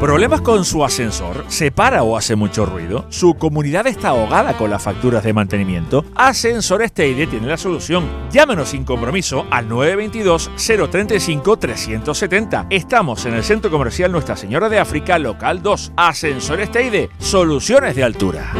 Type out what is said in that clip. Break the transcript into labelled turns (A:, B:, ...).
A: ¿Problemas con su ascensor? ¿Se para o hace mucho ruido? ¿Su comunidad está ahogada con las facturas de mantenimiento? Ascensores Teide tiene la solución. Llámenos sin compromiso al 922-035-370. Estamos en el Centro Comercial Nuestra Señora de África, local 2. Ascensores Teide, soluciones de altura.